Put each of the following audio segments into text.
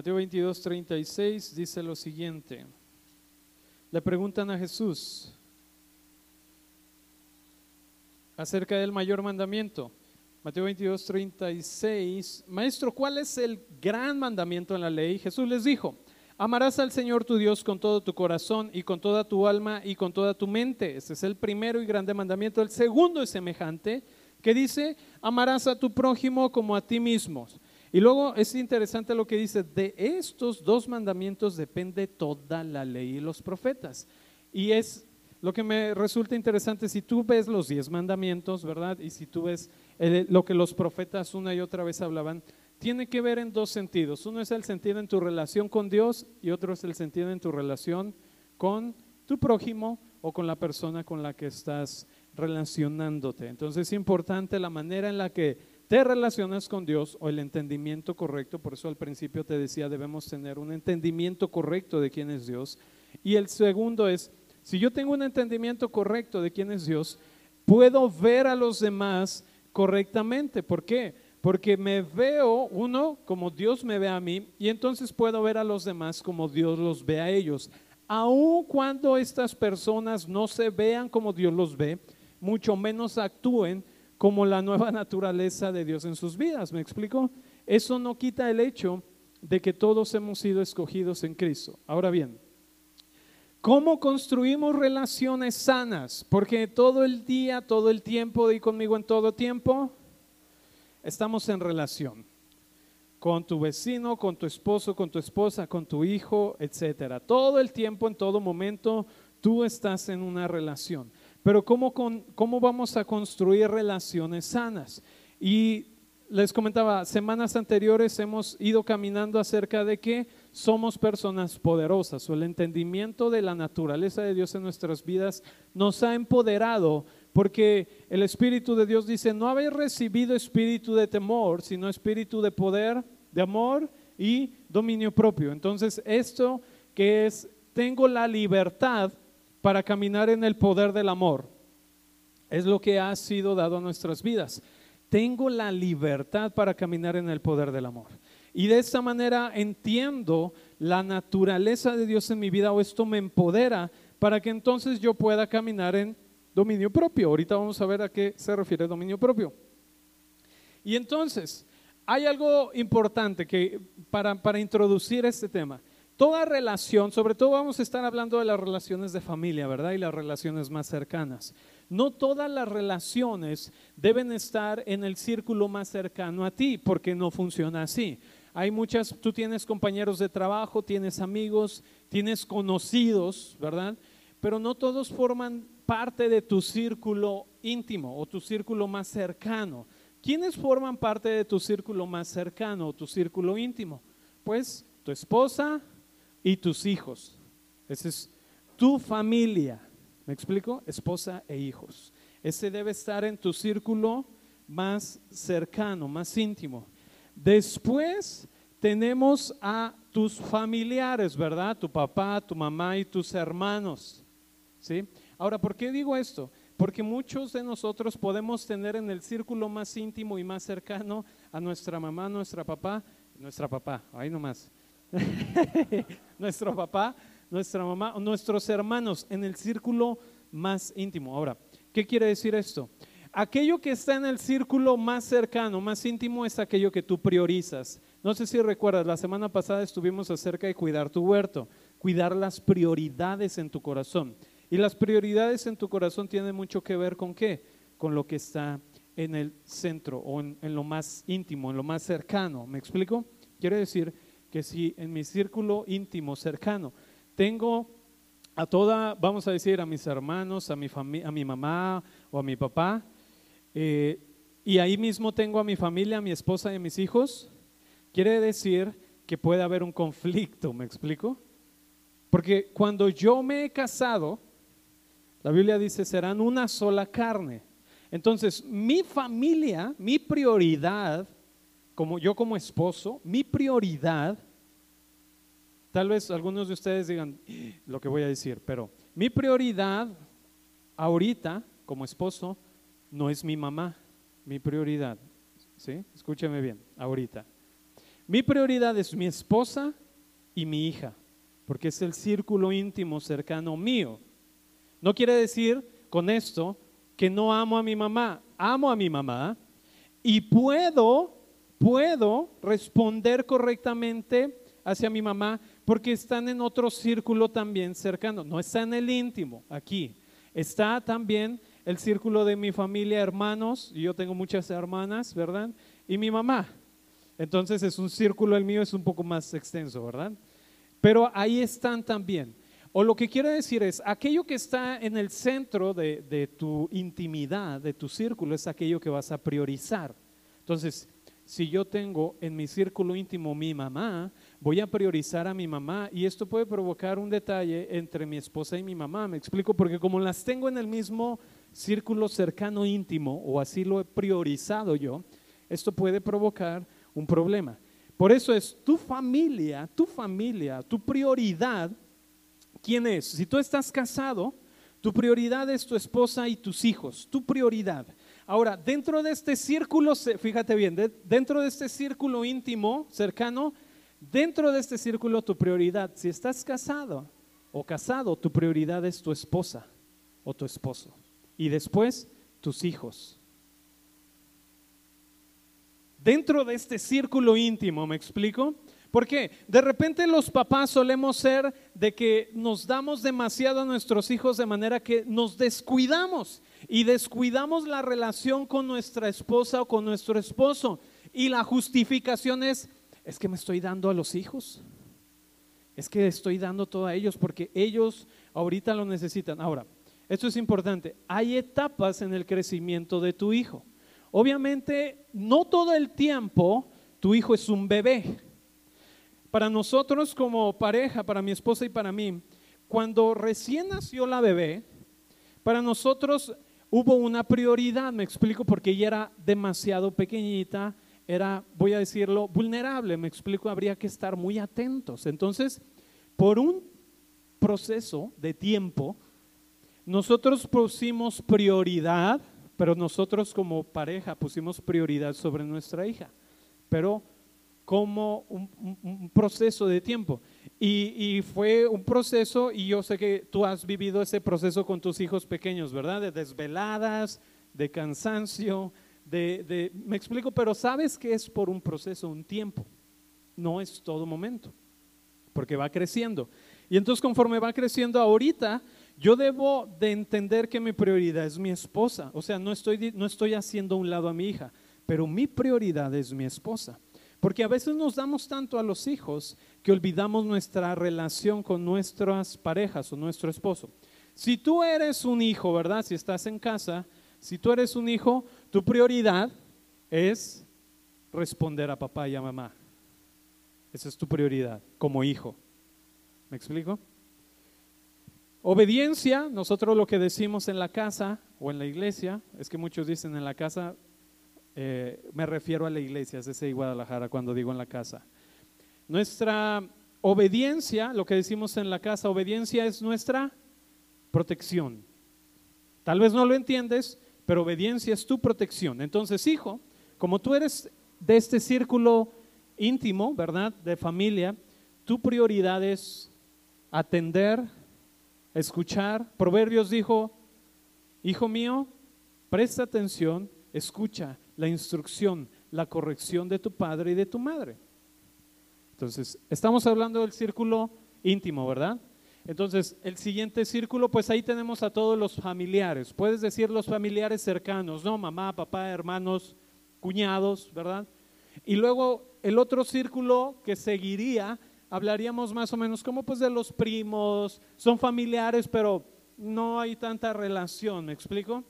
Mateo 22, 36 dice lo siguiente. Le preguntan a Jesús acerca del mayor mandamiento. Mateo 22, 36. Maestro, ¿cuál es el gran mandamiento en la ley? Jesús les dijo, amarás al Señor tu Dios con todo tu corazón y con toda tu alma y con toda tu mente. Ese es el primero y grande mandamiento. El segundo es semejante, que dice, amarás a tu prójimo como a ti mismo. Y luego es interesante lo que dice, de estos dos mandamientos depende toda la ley y los profetas. Y es lo que me resulta interesante, si tú ves los diez mandamientos, ¿verdad? Y si tú ves lo que los profetas una y otra vez hablaban, tiene que ver en dos sentidos. Uno es el sentido en tu relación con Dios y otro es el sentido en tu relación con tu prójimo o con la persona con la que estás relacionándote. Entonces es importante la manera en la que te relacionas con Dios o el entendimiento correcto. Por eso al principio te decía, debemos tener un entendimiento correcto de quién es Dios. Y el segundo es, si yo tengo un entendimiento correcto de quién es Dios, puedo ver a los demás correctamente. ¿Por qué? Porque me veo, uno, como Dios me ve a mí, y entonces puedo ver a los demás como Dios los ve a ellos. Aun cuando estas personas no se vean como Dios los ve, mucho menos actúen como la nueva naturaleza de Dios en sus vidas. ¿Me explico? Eso no quita el hecho de que todos hemos sido escogidos en Cristo. Ahora bien, ¿cómo construimos relaciones sanas? Porque todo el día, todo el tiempo, y conmigo en todo tiempo, estamos en relación con tu vecino, con tu esposo, con tu esposa, con tu hijo, etcétera. Todo el tiempo, en todo momento, tú estás en una relación. Pero ¿cómo, ¿cómo vamos a construir relaciones sanas? Y les comentaba, semanas anteriores hemos ido caminando acerca de que somos personas poderosas o el entendimiento de la naturaleza de Dios en nuestras vidas nos ha empoderado porque el Espíritu de Dios dice, no habéis recibido espíritu de temor, sino espíritu de poder, de amor y dominio propio. Entonces, esto que es, tengo la libertad para caminar en el poder del amor. Es lo que ha sido dado a nuestras vidas. Tengo la libertad para caminar en el poder del amor. Y de esta manera entiendo la naturaleza de Dios en mi vida o esto me empodera para que entonces yo pueda caminar en dominio propio. Ahorita vamos a ver a qué se refiere dominio propio. Y entonces, hay algo importante que para, para introducir este tema. Toda relación, sobre todo vamos a estar hablando de las relaciones de familia, ¿verdad? Y las relaciones más cercanas. No todas las relaciones deben estar en el círculo más cercano a ti, porque no funciona así. Hay muchas, tú tienes compañeros de trabajo, tienes amigos, tienes conocidos, ¿verdad? Pero no todos forman parte de tu círculo íntimo o tu círculo más cercano. ¿Quiénes forman parte de tu círculo más cercano o tu círculo íntimo? Pues tu esposa, y tus hijos. Esa es tu familia. ¿Me explico? Esposa e hijos. Ese debe estar en tu círculo más cercano, más íntimo. Después tenemos a tus familiares, ¿verdad? Tu papá, tu mamá y tus hermanos. ¿Sí? Ahora, ¿por qué digo esto? Porque muchos de nosotros podemos tener en el círculo más íntimo y más cercano a nuestra mamá, nuestra papá, nuestra papá, ahí nomás, nuestro papá, nuestra mamá, nuestros hermanos en el círculo más íntimo. Ahora, ¿qué quiere decir esto? Aquello que está en el círculo más cercano, más íntimo, es aquello que tú priorizas. No sé si recuerdas, la semana pasada estuvimos acerca de cuidar tu huerto, cuidar las prioridades en tu corazón. Y las prioridades en tu corazón tienen mucho que ver con qué? Con lo que está en el centro o en, lo más íntimo, en lo más cercano. ¿Me explico? Quiere decir que si en mi círculo íntimo, cercano, tengo a toda, vamos a decir, a mis hermanos, a mi, a mi mamá o a mi papá, eh, y ahí mismo tengo a mi familia, a mi esposa y a mis hijos, quiere decir que puede haber un conflicto, ¿me explico? Porque cuando yo me he casado, la Biblia dice, serán una sola carne. Entonces, mi familia, mi prioridad como yo como esposo, mi prioridad, tal vez algunos de ustedes digan lo que voy a decir, pero mi prioridad ahorita como esposo no es mi mamá, mi prioridad, ¿sí? Escúcheme bien, ahorita. Mi prioridad es mi esposa y mi hija, porque es el círculo íntimo cercano mío. No quiere decir con esto que no amo a mi mamá. Amo a mi mamá y puedo, puedo responder correctamente hacia mi mamá porque están en otro círculo también cercano. No está en el íntimo, aquí. Está también el círculo de mi familia, hermanos, y yo tengo muchas hermanas, ¿verdad? Y mi mamá. Entonces es un círculo, el mío es un poco más extenso, ¿verdad? Pero ahí están también. O lo que quiero decir es, aquello que está en el centro de, de, tu intimidad, de tu círculo, es aquello que vas a priorizar. Entonces, si yo tengo en mi círculo íntimo mi mamá, voy a priorizar a mi mamá y esto puede provocar un detalle entre mi esposa y mi mamá. Me explico, porque como las tengo en el mismo círculo cercano íntimo, o así lo he priorizado yo, esto puede provocar un problema. Por eso es tu familia, tu familia, tu prioridad ¿Quién es? Si tú estás casado, tu prioridad es tu esposa y tus hijos, tu prioridad. Ahora, dentro de este círculo, fíjate bien, dentro de este círculo íntimo, cercano, dentro de este círculo tu prioridad, si estás casado o casado, tu prioridad es tu esposa o tu esposo. Y después, tus hijos. Dentro de este círculo íntimo, ¿me explico? Porque de repente los papás solemos ser de que nos damos demasiado a nuestros hijos de manera que nos descuidamos y descuidamos la relación con nuestra esposa o con nuestro esposo. Y la justificación es, es que me estoy dando a los hijos. Es que estoy dando todo a ellos porque ellos ahorita lo necesitan. Ahora, esto es importante. Hay etapas en el crecimiento de tu hijo. Obviamente, no todo el tiempo tu hijo es un bebé. Para nosotros como pareja, para mi esposa y para mí, cuando recién nació la bebé, para nosotros hubo una prioridad, me explico, porque ella era demasiado pequeñita, era, voy a decirlo, vulnerable, me explico, habría que estar muy atentos. Entonces, por un proceso de tiempo, nosotros pusimos prioridad, pero nosotros como pareja pusimos prioridad sobre nuestra hija. Pero como un, proceso de tiempo. Y, fue un proceso, y yo sé que tú has vivido ese proceso con tus hijos pequeños, ¿verdad? De desveladas, de cansancio, de, me explico, pero sabes que es por un proceso, un tiempo, no es todo momento, porque va creciendo. Y entonces conforme va creciendo ahorita, yo debo de entender que mi prioridad es mi esposa, o sea, no estoy, no estoy haciendo un lado a mi hija, pero mi prioridad es mi esposa. Porque a veces nos damos tanto a los hijos que olvidamos nuestra relación con nuestras parejas o nuestro esposo. Si tú eres un hijo, ¿verdad? Si estás en casa, si tú eres un hijo, tu prioridad es responder a papá y a mamá. Esa es tu prioridad como hijo. ¿Me explico? Obediencia, nosotros lo que decimos en la casa o en la iglesia, es que muchos dicen en la casa, eh, me refiero a la iglesia, es ese Guadalajara cuando digo en la casa. Nuestra obediencia, lo que decimos en la casa, obediencia es nuestra protección. Tal vez no lo entiendes, pero obediencia es tu protección. Entonces, hijo, como tú eres de este círculo íntimo, ¿verdad? De familia, tu prioridad es atender, escuchar. Proverbios dijo, hijo mío, presta atención, escucha la instrucción, la corrección de tu padre y de tu madre. Entonces, estamos hablando del círculo íntimo, ¿verdad? Entonces, el siguiente círculo, pues ahí tenemos a todos los familiares. Puedes decir los familiares cercanos, ¿no? Mamá, papá, hermanos, cuñados, ¿verdad? Y luego el otro círculo que seguiría, hablaríamos más o menos como pues de los primos, son familiares, pero no hay tanta relación, ¿me explico?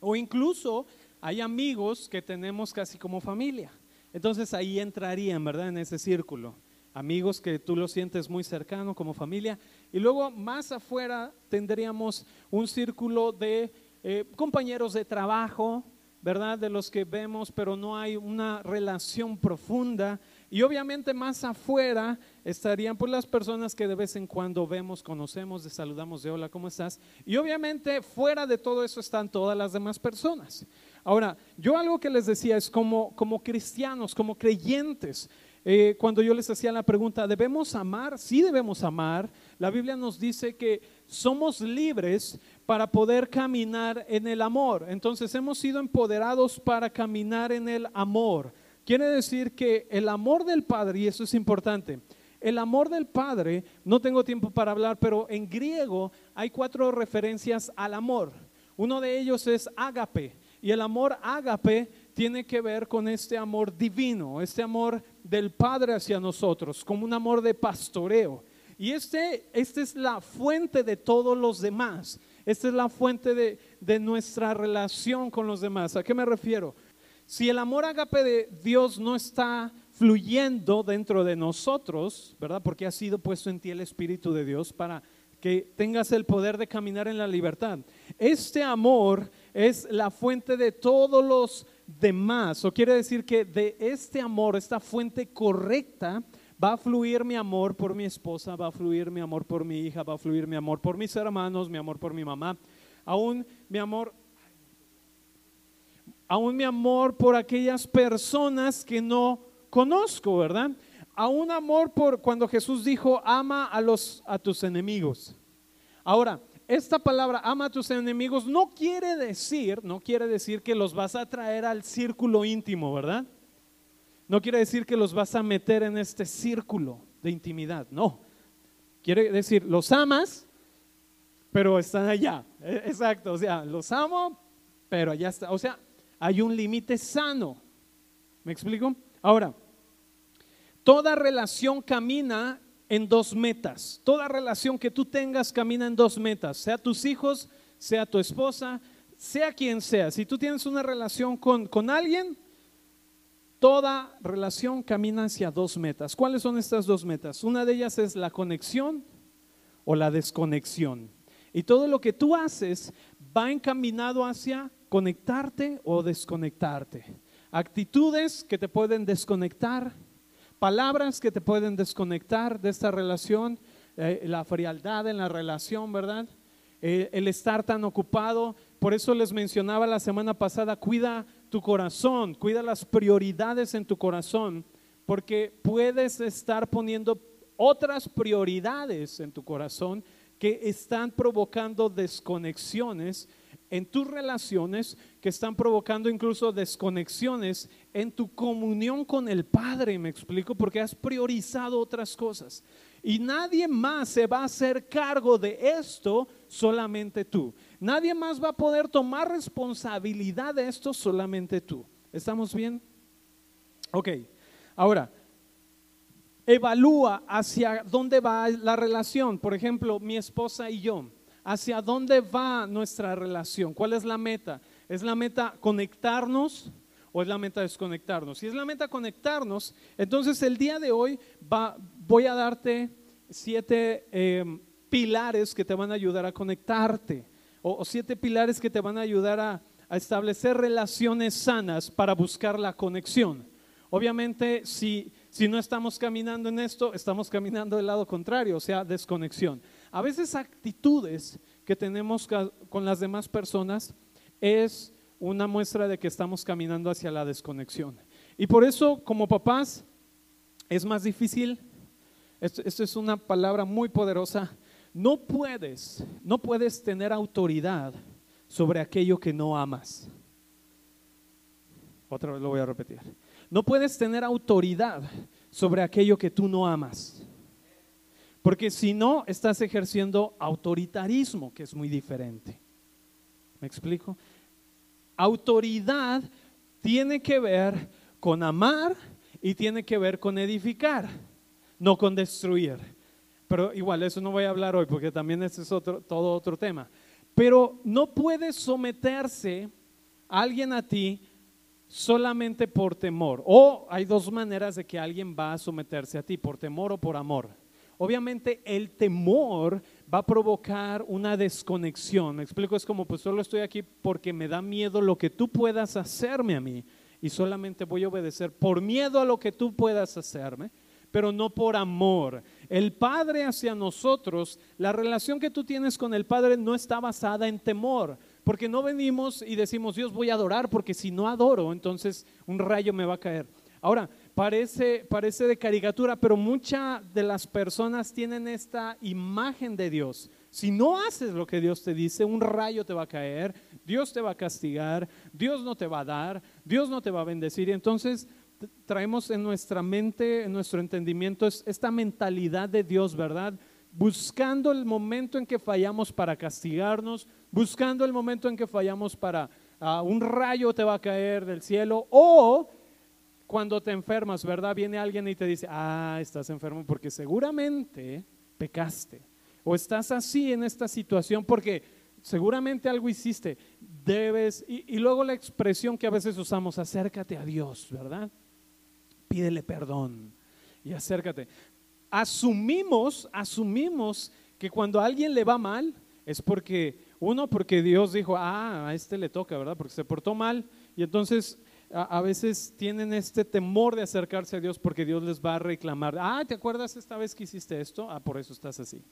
O incluso hay amigos que tenemos casi como familia. Entonces ahí entrarían, ¿verdad? En ese círculo. Amigos que tú los sientes muy cercano como familia. Y luego más afuera tendríamos un círculo de eh, compañeros de trabajo, ¿verdad? De los que vemos, pero no hay una relación profunda. Y obviamente más afuera estarían pues las personas que de vez en cuando vemos, conocemos, de saludamos de hola, ¿cómo estás? Y obviamente fuera de todo eso están todas las demás personas. Ahora, yo algo que les decía es como, como cristianos, como creyentes, eh, cuando yo les hacía la pregunta, ¿debemos amar? Sí debemos amar. La Biblia nos dice que somos libres para poder caminar en el amor. Entonces hemos sido empoderados para caminar en el amor. Quiere decir que el amor del Padre, y eso es importante, el amor del Padre, no tengo tiempo para hablar, pero en griego hay cuatro referencias al amor. Uno de ellos es ágape, y el amor ágape tiene que ver con este amor divino, este amor del Padre hacia nosotros, como un amor de pastoreo. Y este, esta es la fuente de todos los demás. Esta es la fuente de, de nuestra relación con los demás. ¿A qué me refiero? Si el amor ágape de Dios no está fluyendo dentro de nosotros, ¿verdad? Porque ha sido puesto en ti el Espíritu de Dios para que tengas el poder de caminar en la libertad. Este amor es la fuente de todos los demás. O quiere decir que de este amor, esta fuente correcta, va a fluir mi amor por mi esposa, va a fluir mi amor por mi hija, va a fluir mi amor por mis hermanos, mi amor por mi mamá, aún mi amor aún mi amor por aquellas personas que no conozco, ¿verdad? A un amor por cuando Jesús dijo, ama a los a tus enemigos. Ahora, esta palabra ama a tus enemigos no quiere decir, no quiere decir que los vas a traer al círculo íntimo, ¿verdad? No quiere decir que los vas a meter en este círculo de intimidad, no. Quiere decir, los amas, pero están allá. E, exacto, o sea, los amo, pero allá está. O sea, hay un límite sano. ¿Me explico? Ahora, toda relación camina en dos metas. Toda relación que tú tengas camina en dos metas, sea tus hijos, sea tu esposa, sea quien sea. Si tú tienes una relación con, con alguien, toda relación camina hacia dos metas. ¿Cuáles son estas dos metas? Una de ellas es la conexión o la desconexión. Y todo lo que tú haces va encaminado hacia conectarte o desconectarte. Actitudes que te pueden desconectar, palabras que te pueden desconectar de esta relación, eh, la frialdad en la relación, ¿verdad? Eh, el estar tan ocupado. Por eso les mencionaba la semana pasada, cuida tu corazón, cuida las prioridades en tu corazón, porque puedes estar poniendo otras prioridades en tu corazón que están provocando desconexiones en tus relaciones que están provocando incluso desconexiones en tu comunión con el Padre, me explico, porque has priorizado otras cosas. Y nadie más se va a hacer cargo de esto, solamente tú. Nadie más va a poder tomar responsabilidad de esto, solamente tú. ¿Estamos bien? Ok, ahora, evalúa hacia dónde va la relación. Por ejemplo, mi esposa y yo hacia dónde va nuestra relación, cuál es la meta. ¿Es la meta conectarnos o es la meta desconectarnos? Si es la meta conectarnos, entonces el día de hoy voy a darte siete em, pilares que te van a ayudar a conectarte o, siete pilares que te van a ayudar a, establecer relaciones sanas para buscar la conexión. Obviamente, si, si no estamos caminando en esto, estamos caminando del lado contrario, o sea, desconexión. A veces actitudes que tenemos con las demás personas es una muestra de que estamos caminando hacia la desconexión. Y por eso, como papás, es más difícil, esto, es una palabra muy poderosa, no puedes, no puedes tener autoridad sobre aquello que no amas. Otra vez lo voy a repetir. No puedes tener autoridad sobre aquello que tú no amas. Porque si no, estás ejerciendo autoritarismo, que es muy diferente. ¿Me explico? Autoridad tiene que ver con amar y tiene que ver con edificar, no con destruir. Pero igual, eso no voy a hablar hoy porque también ese es otro, todo otro tema. Pero no puedes someterse alguien a ti solamente por temor. O hay dos maneras de que alguien va a someterse a ti, por temor o por amor. Obviamente el temor va a provocar una desconexión. Me explico, es como pues solo estoy aquí porque me da miedo lo que tú puedas hacerme a mí y solamente voy a obedecer por miedo a lo que tú puedas hacerme, pero no por amor. El Padre hacia nosotros, la relación que tú tienes con el Padre no está basada en temor, porque no venimos y decimos, Dios voy a adorar, porque si no adoro, entonces un rayo me va a caer. Ahora, parece, parece de caricatura, pero muchas de las personas tienen esta imagen de Dios. Si no haces lo que Dios te dice, un rayo te va a caer, Dios te va a castigar, Dios no te va a dar, Dios no te va a bendecir. Y entonces traemos en nuestra mente, en nuestro entendimiento, esta mentalidad de Dios, ¿verdad? Buscando el momento en que fallamos para castigarnos, buscando el momento en que fallamos para ah, un rayo te va a caer del cielo o cuando te enfermas, ¿verdad? Viene alguien y te dice, ah, estás enfermo porque seguramente pecaste. O estás así en esta situación porque seguramente algo hiciste. Debes, y, y luego la expresión que a veces usamos, acércate a Dios, ¿verdad? pídele perdón y acércate. Asumimos, asumimos que cuando a alguien le va mal es porque, uno, porque Dios dijo, ah, a este le toca, ¿verdad? Porque se portó mal y entonces a, veces tienen este temor de acercarse a Dios porque Dios les va a reclamar, ah, ¿te acuerdas esta vez que hiciste esto? Ah, por eso estás así.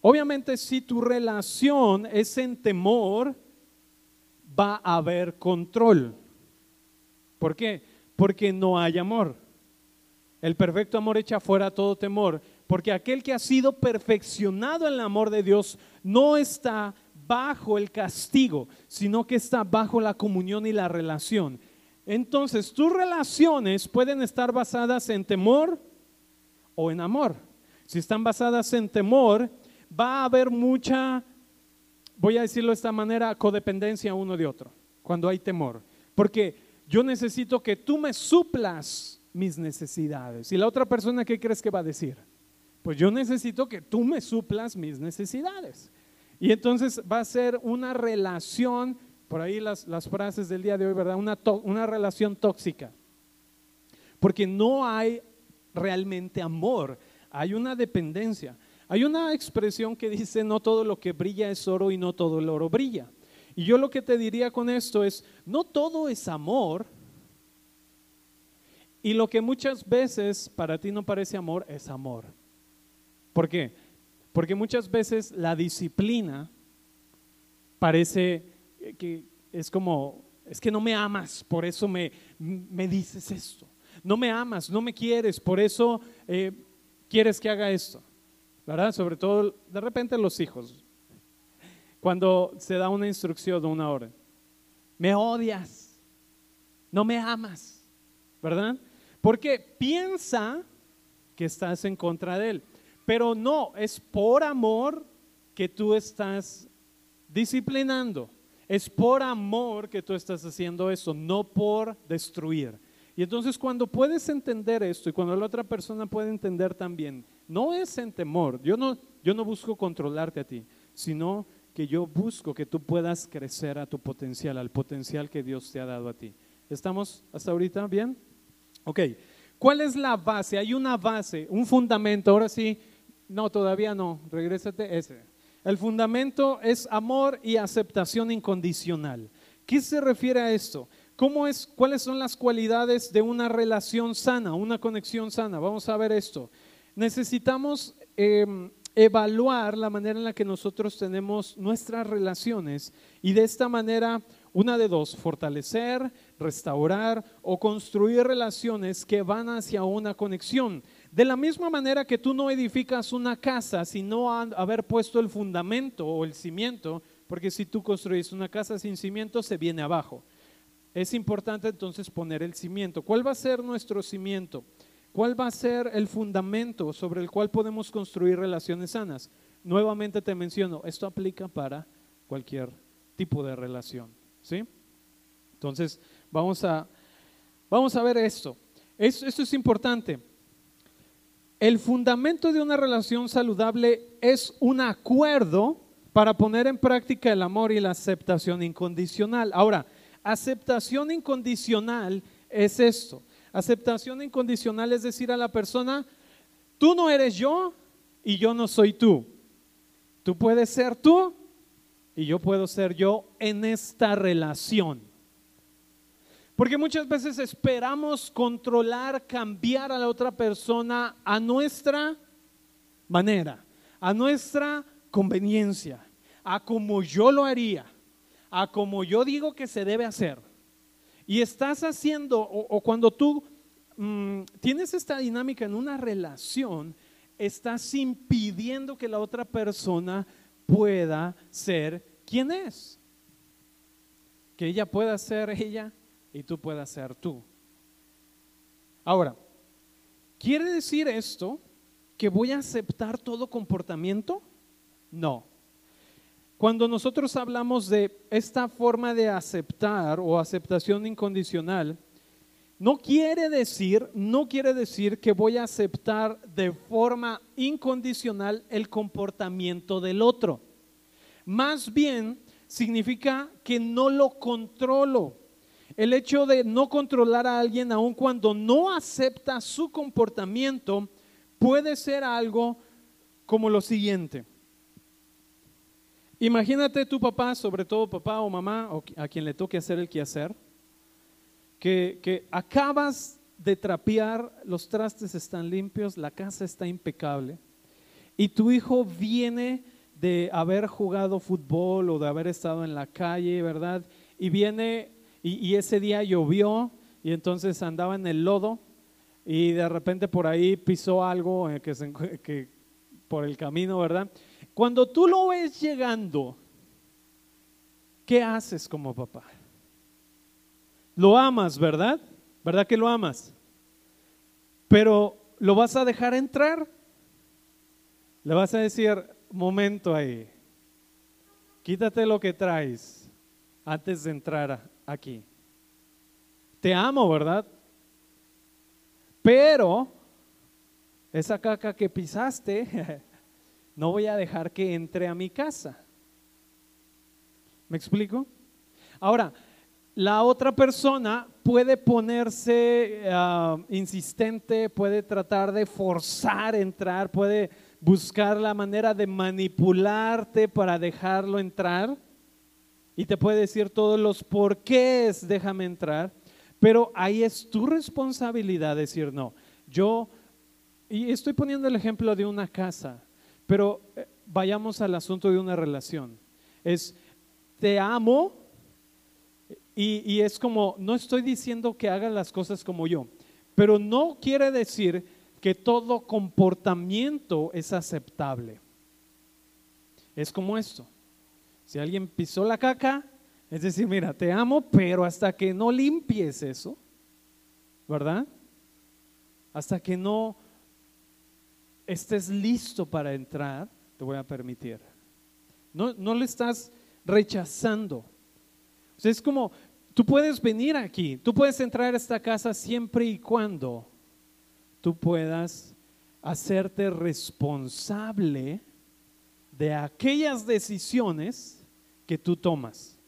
Obviamente si tu relación es en temor, va a haber control. ¿Por qué? porque no hay amor. El perfecto amor echa fuera todo temor, porque aquel que ha sido perfeccionado en el amor de Dios no está bajo el castigo, sino que está bajo la comunión y la relación. Entonces, tus relaciones pueden estar basadas en temor o en amor. Si están basadas en temor, va a haber mucha, voy a decirlo de esta manera, codependencia uno de otro, cuando hay temor. Porque yo necesito que tú me suplas mis necesidades. ¿Y la otra persona qué crees que va a decir? Pues yo necesito que tú me suplas mis necesidades. Y entonces va a ser una relación, por ahí las, frases del día de hoy, ¿verdad? Una, una relación tóxica. Porque no hay realmente amor, hay una dependencia. Hay una expresión que dice, no todo lo que brilla es oro y no todo el oro brilla. Y yo lo que te diría con esto es, no todo es amor. Y lo que muchas veces para ti no parece amor es amor. ¿Por qué? Porque muchas veces la disciplina parece que es como, es que no me amas, por eso me, me dices esto. No me amas, no me quieres, por eso eh, quieres que haga esto. ¿Verdad? Sobre todo, de repente los hijos cuando se da una instrucción o una orden. Me odias, no me amas, ¿verdad? Porque piensa que estás en contra de él. Pero no, es por amor que tú estás disciplinando. Es por amor que tú estás haciendo eso, no por destruir. Y entonces cuando puedes entender esto y cuando la otra persona puede entender también, no es en temor, yo no, yo no busco controlarte a ti, sino que yo busco que tú puedas crecer a tu potencial, al potencial que Dios te ha dado a ti. ¿Estamos hasta ahorita bien? Ok. ¿Cuál es la base? Hay una base, un fundamento. Ahora sí, no, todavía no. Regrésate ese. El fundamento es amor y aceptación incondicional. ¿Qué se refiere a esto? ¿Cómo es, ¿Cuáles son las cualidades de una relación sana, una conexión sana? Vamos a ver esto. Necesitamos em, evaluar la manera en la que nosotros tenemos nuestras relaciones y de esta manera, una de dos, fortalecer, restaurar o construir relaciones que van hacia una conexión. De la misma manera que tú no edificas una casa sin no haber puesto el fundamento o el cimiento, porque si tú construyes una casa sin cimiento se viene abajo. Es importante entonces poner el cimiento. ¿Cuál va a ser nuestro cimiento? ¿Cuál va a ser el fundamento sobre el cual podemos construir relaciones sanas? Nuevamente te menciono, esto aplica para cualquier tipo de relación. ¿sí? Entonces, vamos a, vamos a ver esto. esto. Esto es importante. El fundamento de una relación saludable es un acuerdo para poner en práctica el amor y la aceptación incondicional. Ahora, aceptación incondicional es esto. Aceptación incondicional es decir a la persona, tú no eres yo y yo no soy tú. Tú puedes ser tú y yo puedo ser yo en esta relación. Porque muchas veces esperamos controlar, cambiar a la otra persona a nuestra manera, a nuestra conveniencia, a como yo lo haría, a como yo digo que se debe hacer y estás haciendo, o, cuando tú mm, tienes esta dinámica en una relación, estás impidiendo que la otra persona pueda ser quien es. Que ella pueda ser ella y tú puedas ser tú. Ahora, ¿quiere decir esto que voy a aceptar todo comportamiento? No. Cuando nosotros hablamos de esta forma de aceptar o aceptación incondicional, no quiere decir, no quiere decir que voy a aceptar de forma incondicional el comportamiento del otro. Más bien significa que no lo controlo. El hecho de no controlar a alguien aun cuando no acepta su comportamiento puede ser algo como lo siguiente. Imagínate tu papá, sobre todo papá o mamá, a quien le toque hacer el quehacer, que, que acabas de trapear, los trastes están limpios, la casa está impecable, y tu hijo viene de haber jugado fútbol o de haber estado en la calle, ¿verdad? Y viene, y, ese día llovió, y entonces andaba en el lodo, y de repente por ahí pisó algo eh, que, se, por el camino, ¿verdad? Cuando tú lo ves llegando, ¿qué haces como papá? Lo amas, ¿verdad? ¿Verdad que lo amas? Pero ¿lo vas a dejar entrar? Le vas a decir, momento ahí, quítate lo que traes antes de entrar aquí. Te amo, ¿verdad? Pero esa caca que pisaste no voy a dejar que entre a mi casa. ¿Me explico? Ahora, la otra persona puede ponerse ah, insistente, puede tratar de forzar entrar, puede buscar la manera de manipularte para dejarlo entrar y te puede decir todos los porqués, déjame entrar, pero ahí es tu responsabilidad decir no. Yo, y estoy poniendo el ejemplo de una casa, pero eh, vayamos al asunto de una relación. Es, te amo y, es como, no estoy diciendo que hagas las cosas como yo, pero no quiere decir que todo comportamiento es aceptable. Es como esto. Si alguien pisó la caca, es decir, mira, te amo, pero hasta que no limpies eso, ¿verdad? Hasta que no estés listo para entrar, te voy a permitir. No, no le estás rechazando. O sea, es como, tú puedes venir aquí, tú puedes entrar a esta casa siempre y cuando tú puedas hacerte responsable de aquellas decisiones que tú tomas,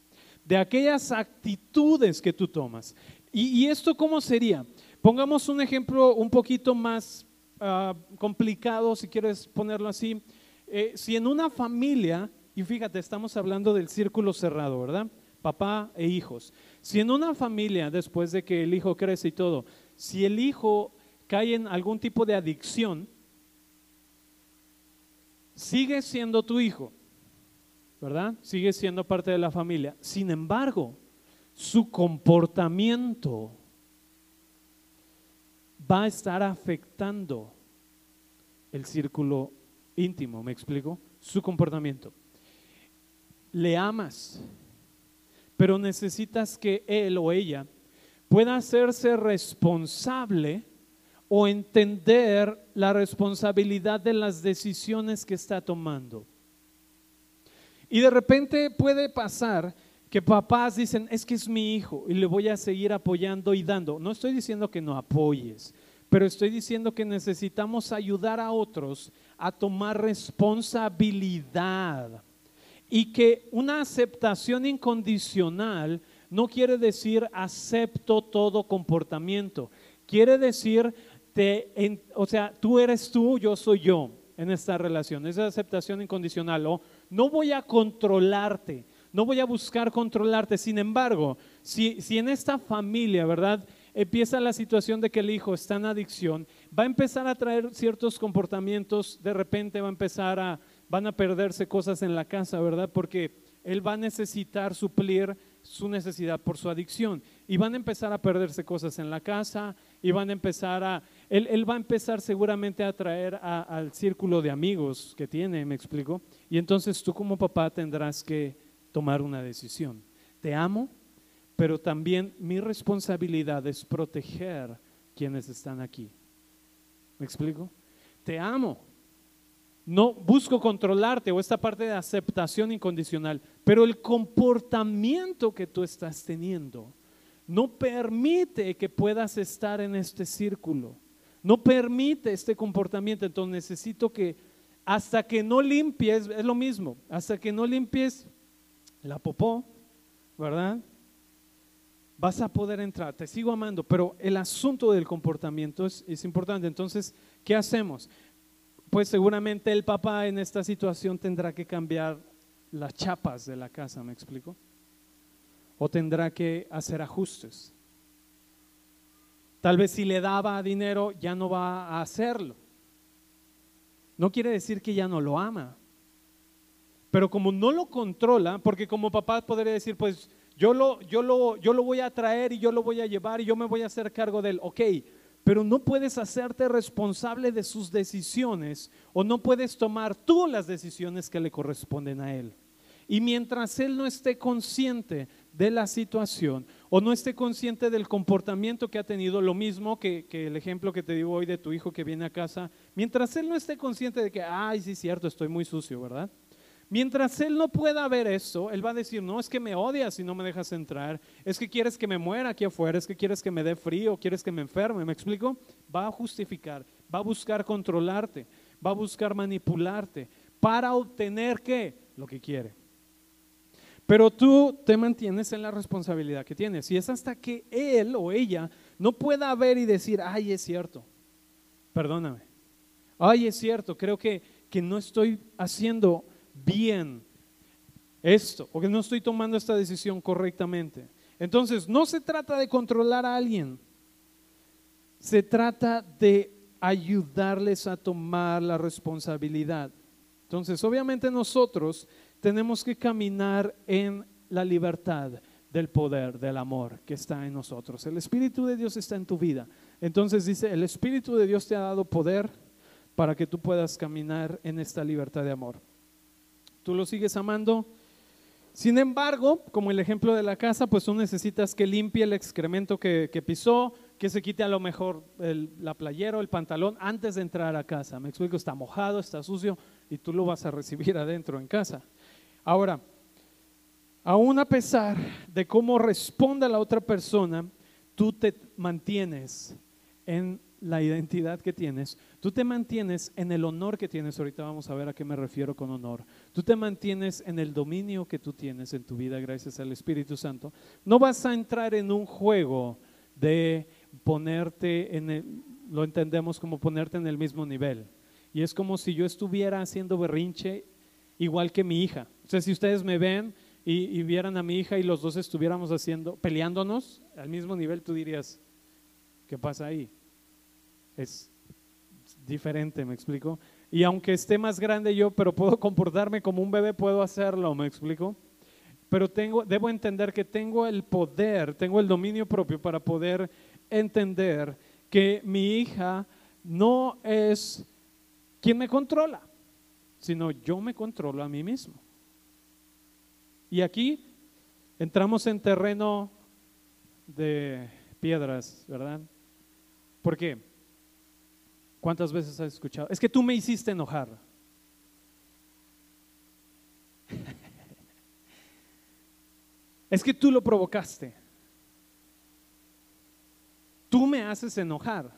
de aquellas actitudes que tú tomas. ¿Y, esto cómo sería? Pongamos un ejemplo un poquito más Ah, complicado, si quieres ponerlo así. Eh, si en una familia, y fíjate, estamos hablando del círculo cerrado, ¿verdad? Papá e hijos. Si en una familia, después de que el hijo crece y todo, si el hijo cae en algún tipo de adicción, sigue siendo tu hijo, ¿verdad? Sigue siendo parte de la familia. Sin embargo, su comportamiento va a estar afectando el círculo íntimo, ¿me explico? Su comportamiento. Le amas, pero necesitas que él o ella pueda hacerse responsable o entender la responsabilidad de las decisiones que está tomando. Y de repente puede pasar que papás dicen, es que es mi hijo y le voy a seguir apoyando y dando. No estoy diciendo que no apoyes, pero estoy diciendo que necesitamos ayudar a otros a tomar responsabilidad. Y que una aceptación incondicional no quiere decir acepto todo comportamiento, quiere decir, te, o sea, tú eres tú, yo soy yo en esta relación, esa aceptación incondicional, no voy a controlarte, no voy a buscar controlarte, sin embargo, si, si en esta familia, ¿verdad? empieza la situación de que el hijo está en adicción, va a empezar a traer ciertos comportamientos, de repente va a empezar a, van a perderse cosas en la casa, ¿verdad? Porque él va a necesitar suplir su necesidad, por su adicción. Y van a empezar a perderse cosas en la casa, y van a empezar a, él, va a empezar seguramente a atraer al círculo de amigos que tiene, me explico. Y entonces tú como papá tendrás que tomar una decisión. Te amo, pero también mi responsabilidad es proteger quienes están aquí. ¿Me explico? Te amo. No busco controlarte o esta parte de aceptación incondicional, pero el comportamiento que tú estás teniendo no permite que puedas estar en este círculo. No permite este comportamiento. Entonces necesito que hasta que no limpies, es lo mismo, hasta que no limpies la popó, ¿verdad? Vas a poder entrar, te sigo amando, pero el asunto del comportamiento es, es importante. Entonces, ¿qué hacemos? Pues seguramente el papá en esta situación tendrá que cambiar las chapas de la casa, ¿me explico? O tendrá que hacer ajustes. Tal vez si le daba dinero ya no va a hacerlo. No quiere decir que ya no lo ama. Pero como no lo controla, porque como papá podría decir, pues yo lo, yo, lo, yo lo voy a traer y yo lo voy a llevar y yo me voy a hacer cargo de él. Ok, pero no puedes hacerte responsable de sus decisiones o no puedes tomar tú las decisiones que le corresponden a él. Y mientras él no esté consciente de la situación o no esté consciente del comportamiento que ha tenido, lo mismo que, que, el ejemplo que te digo hoy de tu hijo que viene a casa, mientras él no esté consciente de que, ay, sí, cierto, estoy muy sucio, ¿verdad? Mientras él no pueda ver eso, él va a decir, no, es que me odias y no me dejas entrar, es que quieres que me muera aquí afuera, es que quieres que me dé frío, quieres que me enferme, ¿me explico? Va a justificar, va a buscar controlarte, va a buscar manipularte para obtener qué? Lo que quiere. Pero tú te mantienes en la responsabilidad que tienes. Y es hasta que él o ella no pueda ver y decir, ay, es cierto, perdóname, ay, es cierto, creo que, que no estoy haciendo bien esto, porque no estoy tomando esta decisión correctamente. Entonces, no se trata de controlar a alguien, se trata de ayudarles a tomar la responsabilidad. Entonces, obviamente nosotros tenemos que caminar en la libertad del poder, del amor que está en nosotros. El Espíritu de Dios está en tu vida. Entonces dice, el Espíritu de Dios te ha dado poder para que tú puedas caminar en esta libertad de amor tú lo sigues amando. Sin embargo, como el ejemplo de la casa, pues tú necesitas que limpie el excremento que, pisó, que se quite a lo mejor la playera o el pantalón antes de entrar a casa. Me explico, está mojado, está sucio y tú lo vas a recibir adentro en casa. Ahora, aún a pesar de cómo responda la otra persona, tú te mantienes en la identidad que tienes, tú te mantienes en el honor que tienes, ahorita vamos a ver a qué me refiero con honor, tú te mantienes en el dominio que tú tienes en tu vida gracias al Espíritu Santo, no vas a entrar en un juego de ponerte en el, lo entendemos como ponerte en el mismo nivel. Y es como si yo estuviera haciendo berrinche igual que mi hija. O sea, si ustedes me ven y, vieran a mi hija y los dos estuviéramos haciendo, peleándonos al mismo nivel, tú dirías, ¿qué pasa ahí? es diferente, ¿me explico? Y aunque esté más grande yo, pero puedo comportarme como un bebé, puedo hacerlo, ¿me explico? Pero tengo, debo entender que tengo el poder, tengo el dominio propio para poder entender que mi hija no es quien me controla, sino yo me controlo a mí mismo. Y aquí entramos en terreno de piedras, ¿verdad? ¿Por qué? ¿Cuántas veces has escuchado? Es que tú me hiciste enojar. es que tú lo provocaste. Tú me haces enojar.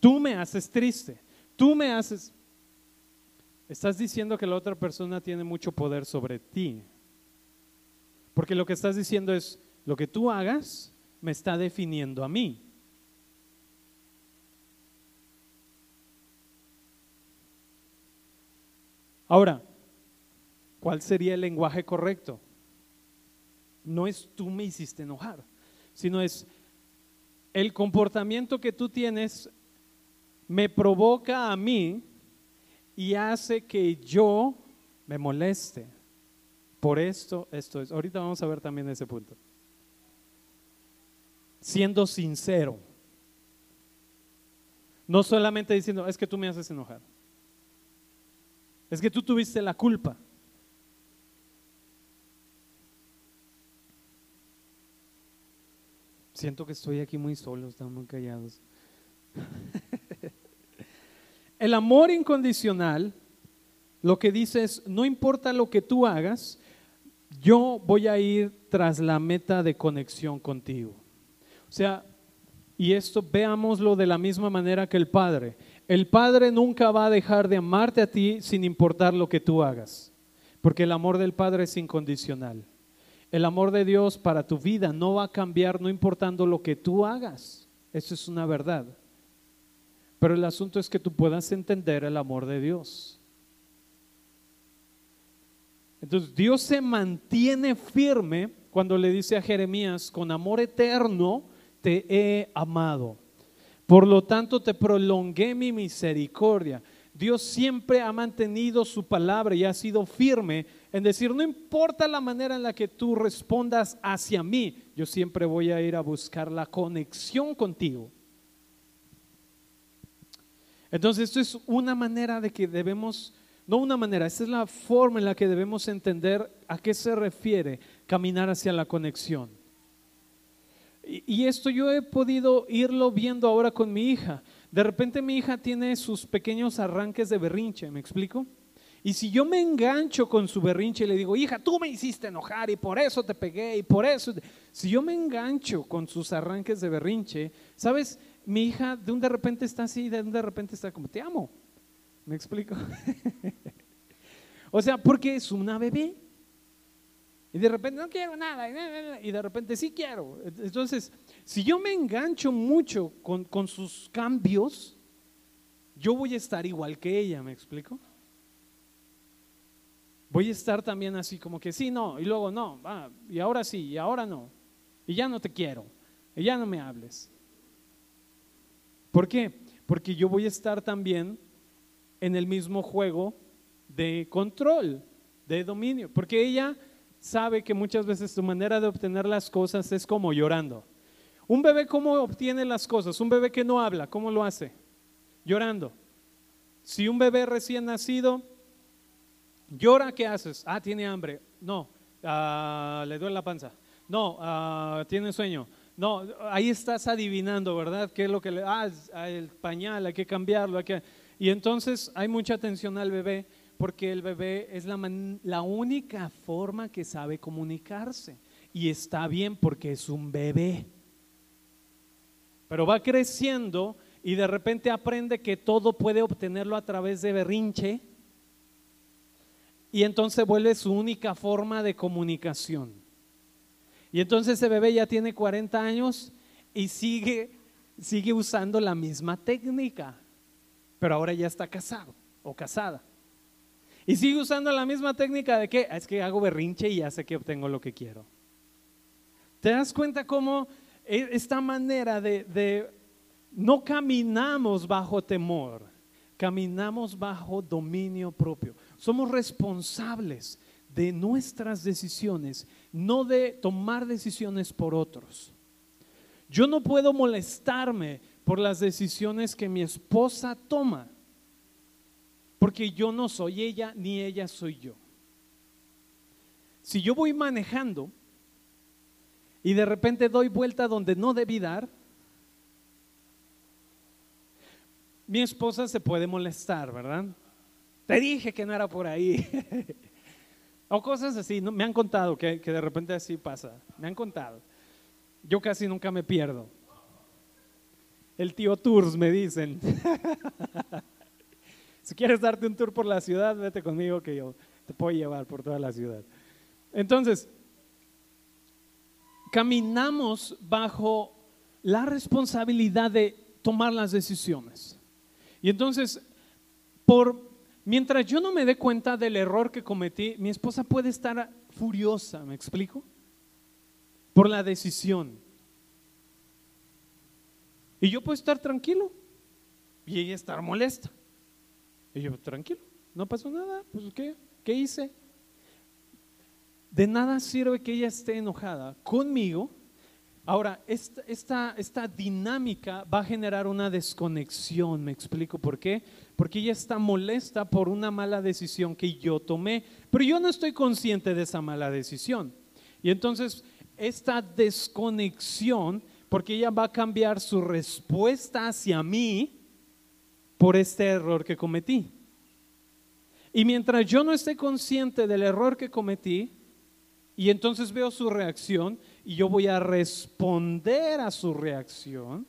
Tú me haces triste. Tú me haces... Estás diciendo que la otra persona tiene mucho poder sobre ti. Porque lo que estás diciendo es, lo que tú hagas me está definiendo a mí. Ahora, ¿cuál sería el lenguaje correcto? No es tú me hiciste enojar, sino es el comportamiento que tú tienes me provoca a mí y hace que yo me moleste. Por esto, esto es. Ahorita vamos a ver también ese punto. siendo sincero. No solamente diciendo, es que tú me haces enojar. Es que tú tuviste la culpa. Siento que estoy aquí muy solo, están muy callados. El amor incondicional lo que dice es, no importa lo que tú hagas, yo voy a ir tras la meta de conexión contigo. O sea, y esto veámoslo de la misma manera que el Padre. El Padre nunca va a dejar de amarte a ti sin importar lo que tú hagas, porque el amor del Padre es incondicional. El amor de Dios para tu vida no va a cambiar no importando lo que tú hagas. Eso es una verdad. Pero el asunto es que tú puedas entender el amor de Dios. Entonces Dios se mantiene firme cuando le dice a Jeremías, con amor eterno te he amado. Por lo tanto te prolongué mi misericordia. Dios siempre ha mantenido su palabra y ha sido firme en decir, no importa la manera en la que tú respondas hacia mí, yo siempre voy a ir a buscar la conexión contigo. Entonces, esto es una manera de que debemos, no una manera, esta es la forma en la que debemos entender a qué se refiere caminar hacia la conexión. Y, esto yo he podido irlo viendo ahora con mi hija. De repente mi hija tiene sus pequeños arranques de berrinche, ¿me explico? Y si yo me engancho con su berrinche y le digo, hija, tú me hiciste enojar y por eso te pegué y por eso, si yo me engancho con sus arranques de berrinche, ¿sabes? Mi hija de un de repente está así, de un de repente está como, te amo. ¿Me explico? o sea, porque es una bebé. Y de repente no quiero nada. Y de repente sí quiero. Entonces, si yo me engancho mucho con, con sus cambios, yo voy a estar igual que ella, ¿me explico? Voy a estar también así como que sí, no, y luego no, y ahora sí, y ahora no, y ya no te quiero, y ya no me hables. ¿Por qué? Porque yo voy a estar también en el mismo juego de control, de dominio, porque ella sabe que muchas veces tu manera de obtener las cosas es como llorando. Un bebé, ¿cómo obtiene las cosas? Un bebé que no habla, ¿cómo lo hace? Llorando. Si un bebé recién nacido llora, ¿qué haces? Ah, tiene hambre. No, ah, le duele la panza. No, ah, tiene sueño. No, ahí estás adivinando, ¿verdad? ¿Qué es lo que le... Ah, el pañal, hay que cambiarlo. Hay que... Y entonces hay mucha atención al bebé porque el bebé es la, la única forma que sabe comunicarse. Y está bien porque es un bebé. Pero va creciendo y de repente aprende que todo puede obtenerlo a través de berrinche. Y entonces vuelve su única forma de comunicación. Y entonces ese bebé ya tiene 40 años y sigue, sigue usando la misma técnica. Pero ahora ya está casado o casada. Y sigue usando la misma técnica de que es que hago berrinche y ya sé que obtengo lo que quiero. ¿Te das cuenta cómo e, esta manera de, de no caminamos bajo temor, caminamos bajo dominio propio? Somos responsables de nuestras decisiones, no de tomar decisiones por otros. Yo no puedo molestarme por las decisiones que mi esposa toma porque yo no soy ella ni ella soy yo. Si yo voy manejando y de repente doy vuelta donde no debí dar, mi esposa se puede molestar, ¿verdad? Te dije que no era por ahí. o cosas así, me han contado que, que de repente así pasa, me han contado. Yo casi nunca me pierdo. El tío Tours me dicen. Si quieres darte un tour por la ciudad, vete conmigo que yo te puedo llevar por toda la ciudad. Entonces, caminamos bajo la responsabilidad de tomar las decisiones. Y entonces, por mientras yo no me dé cuenta del error que cometí, mi esposa puede estar furiosa, ¿me explico? Por la decisión. Y yo puedo estar tranquilo y ella estar molesta. Y yo, tranquilo, no pasó nada, pues ¿qué? ¿Qué hice? De nada sirve que ella esté enojada conmigo Ahora, esta, esta, dinámica va a generar una desconexión, me explico por qué. Porque ella está molesta por una mala decisión que yo tomé, pero yo no estoy consciente de esa mala decisión. Y entonces, esta desconexión, porque ella va a cambiar su respuesta hacia mí por este error que cometí. Y mientras yo no esté consciente del error que cometí, y entonces veo su reacción, y yo voy a responder a su reacción.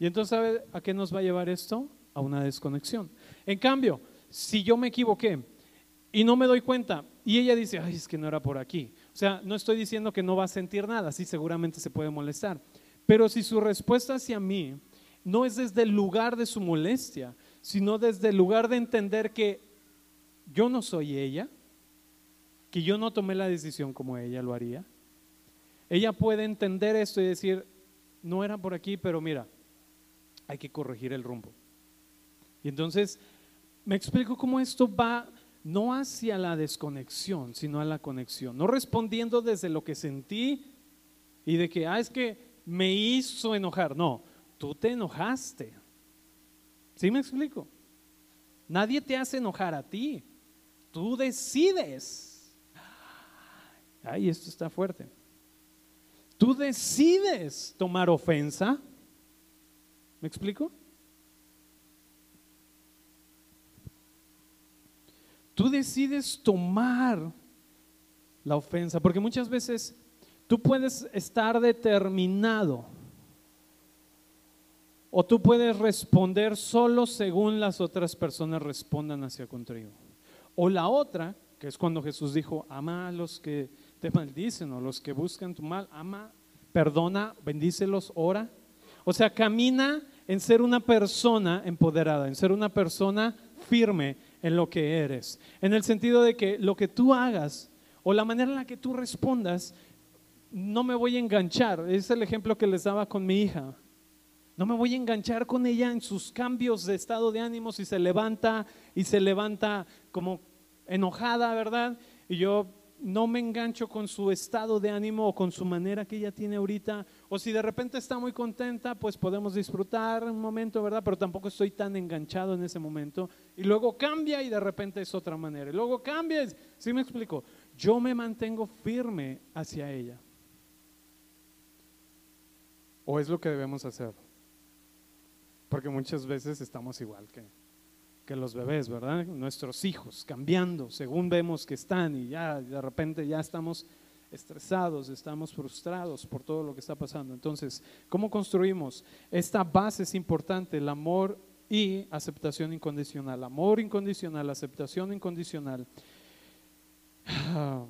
Y entonces, ¿sabe a qué nos va a llevar esto? A una desconexión. En cambio, si yo me equivoqué y no me doy cuenta, y ella dice, ay, es que no era por aquí. O sea, no estoy diciendo que no va a sentir nada, sí, seguramente se puede molestar. Pero si su respuesta hacia mí no es desde el lugar de su molestia, sino desde el lugar de entender que yo no soy ella, que yo no tomé la decisión como ella lo haría, ella puede entender esto y decir, no era por aquí, pero mira, hay que corregir el rumbo. Y entonces, me explico cómo esto va no hacia la desconexión, sino a la conexión. No respondiendo desde lo que sentí y de que, ah, es que me hizo enojar. No, tú te enojaste. ¿Sí me explico? Nadie te hace enojar a ti. Tú decides. Ay, esto está fuerte tú decides tomar ofensa. ¿Me explico? Tú decides tomar la ofensa, porque muchas veces tú puedes estar determinado o tú puedes responder solo según las otras personas respondan hacia contigo. O la otra, que es cuando Jesús dijo, ama a los que te maldicen o los que buscan tu mal, ama, perdona, bendícelos, ora. O sea, camina en ser una persona empoderada, en ser una persona firme en lo que eres. En el sentido de que lo que tú hagas o la manera en la que tú respondas, no me voy a enganchar. Es el ejemplo que les daba con mi hija. No me voy a enganchar con ella en sus cambios de estado de ánimo si se levanta y se levanta como enojada, ¿verdad? Y yo no me engancho con su estado de ánimo o con su manera que ella tiene ahorita, o si de repente está muy contenta, pues podemos disfrutar un momento, ¿verdad? Pero tampoco estoy tan enganchado en ese momento. Y luego cambia y de repente es otra manera. Y luego cambia, ¿sí me explico? Yo me mantengo firme hacia ella. ¿O es lo que debemos hacer? Porque muchas veces estamos igual que los bebés, ¿verdad? Nuestros hijos cambiando según vemos que están y ya de repente ya estamos estresados, estamos frustrados por todo lo que está pasando. Entonces, ¿cómo construimos? Esta base es importante, el amor y aceptación incondicional. Amor incondicional, aceptación incondicional.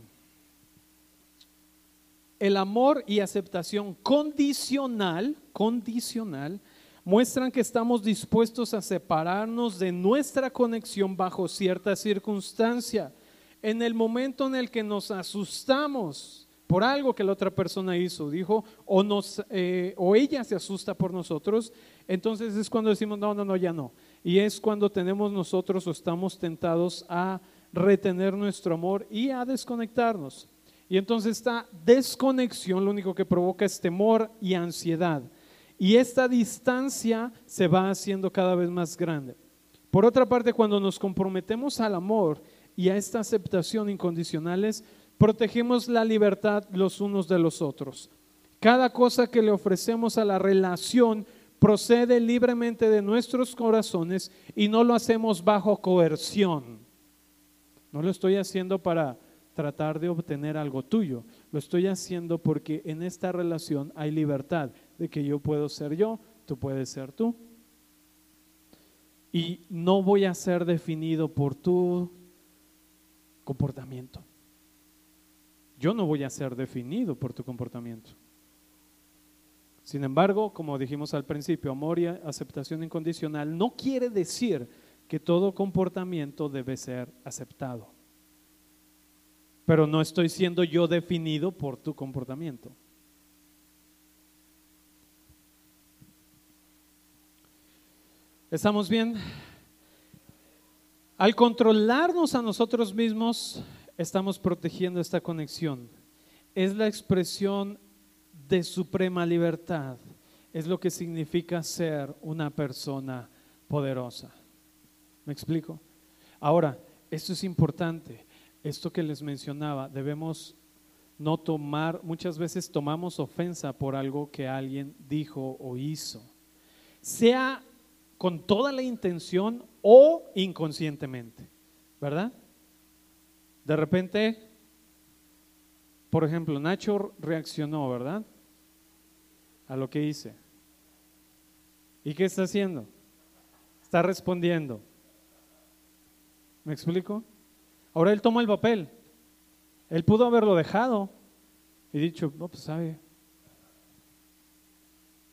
El amor y aceptación condicional, condicional, muestran que estamos dispuestos a separarnos de nuestra conexión bajo cierta circunstancia. En el momento en el que nos asustamos por algo que la otra persona hizo, dijo, o, nos, eh, o ella se asusta por nosotros, entonces es cuando decimos, no, no, no, ya no. Y es cuando tenemos nosotros o estamos tentados a retener nuestro amor y a desconectarnos. Y entonces esta desconexión lo único que provoca es temor y ansiedad. Y esta distancia se va haciendo cada vez más grande. Por otra parte, cuando nos comprometemos al amor y a esta aceptación incondicionales, protegemos la libertad los unos de los otros. Cada cosa que le ofrecemos a la relación procede libremente de nuestros corazones y no lo hacemos bajo coerción. No lo estoy haciendo para tratar de obtener algo tuyo, lo estoy haciendo porque en esta relación hay libertad de que yo puedo ser yo, tú puedes ser tú. Y no voy a ser definido por tu comportamiento. Yo no voy a ser definido por tu comportamiento. Sin embargo, como dijimos al principio, amor y aceptación incondicional no quiere decir que todo comportamiento debe ser aceptado. Pero no estoy siendo yo definido por tu comportamiento. ¿Estamos bien? Al controlarnos a nosotros mismos, estamos protegiendo esta conexión. Es la expresión de suprema libertad es lo que significa ser una persona poderosa. ¿Me explico? Ahora, esto es importante. Esto que les mencionaba, debemos no tomar, muchas veces tomamos ofensa por algo que alguien dijo o hizo, sea con toda la intención o inconscientemente, ¿verdad? De repente, por ejemplo, Nacho reaccionó, ¿verdad? A lo que hice. ¿Y qué está haciendo? Está respondiendo. ¿Me explico? Ahora él toma el papel. Él pudo haberlo dejado y dicho, no, pues sabe,